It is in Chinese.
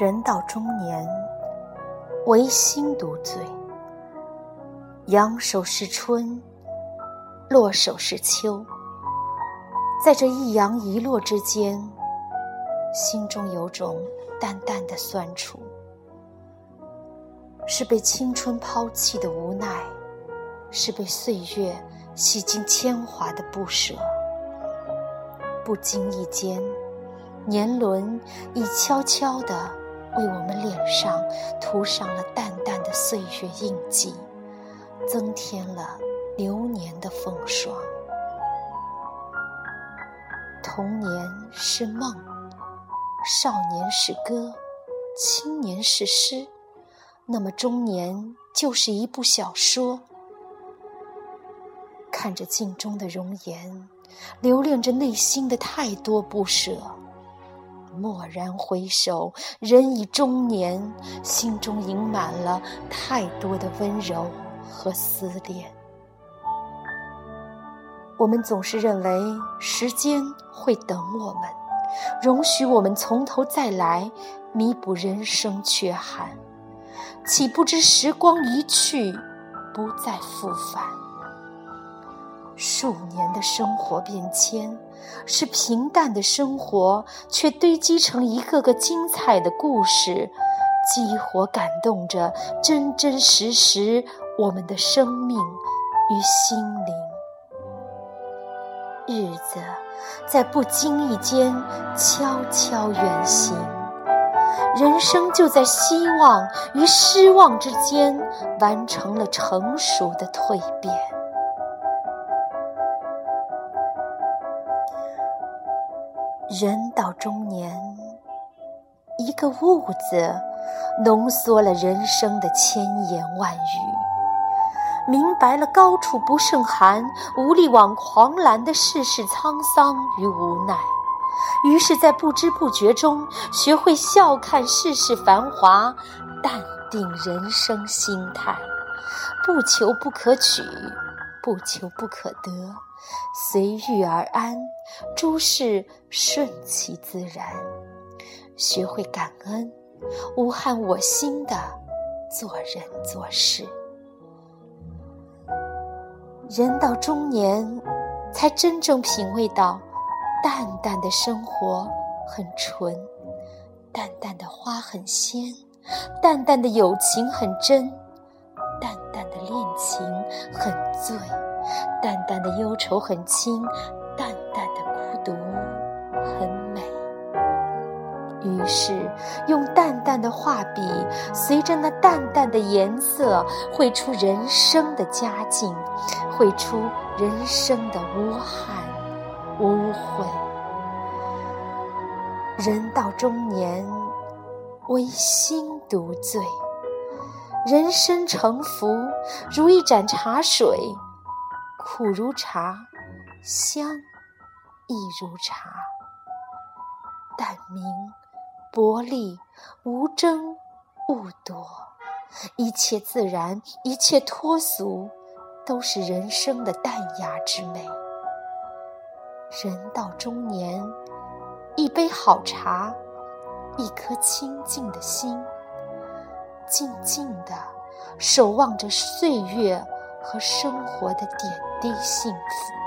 人到中年，唯心独醉。扬手是春，落手是秋。在这一扬一落之间，心中有种淡淡的酸楚，是被青春抛弃的无奈，是被岁月洗尽铅华的不舍。不经意间，年轮已悄悄地为我们脸上涂上了淡淡的岁月印记，增添了流年的风霜。童年是梦，少年是歌，青年是诗，那么中年就是一部小说。看着镜中的容颜，留恋着内心的太多不舍。蓦然回首，人已中年，心中盈满了太多的温柔和思念。我们总是认为时间会等我们，容许我们从头再来，弥补人生缺憾。岂不知时光一去，不再复返。数年的生活变迁，是平淡的生活，却堆积成一个个精彩的故事，激活感动着真真实实我们的生命与心灵。日子在不经意间悄悄远行，人生就在希望与失望之间完成了成熟的蜕变。人到中年，一个“悟”字，浓缩了人生的千言万语。明白了高处不胜寒，无力挽狂澜的世事沧桑与无奈，于是，在不知不觉中，学会笑看世事繁华，淡定人生心态，不求不可取，不求不可得，随遇而安，诸事顺其自然，学会感恩，无憾我心的做人做事。人到中年，才真正品味到，淡淡的生活很纯，淡淡的花很鲜，淡淡的友情很真，淡淡的恋情很醉，淡淡的忧愁很轻，淡淡的孤独很美。于是，用淡淡的画笔，随着那淡淡的颜色，绘出人生的佳境。绘出人生的无憾无悔。人到中年，唯心独醉。人生沉浮，如一盏茶水，苦如茶，香亦如茶。淡明薄利，无争勿夺，一切自然，一切脱俗。都是人生的淡雅之美。人到中年，一杯好茶，一颗清净的心，静静的守望着岁月和生活的点滴幸福。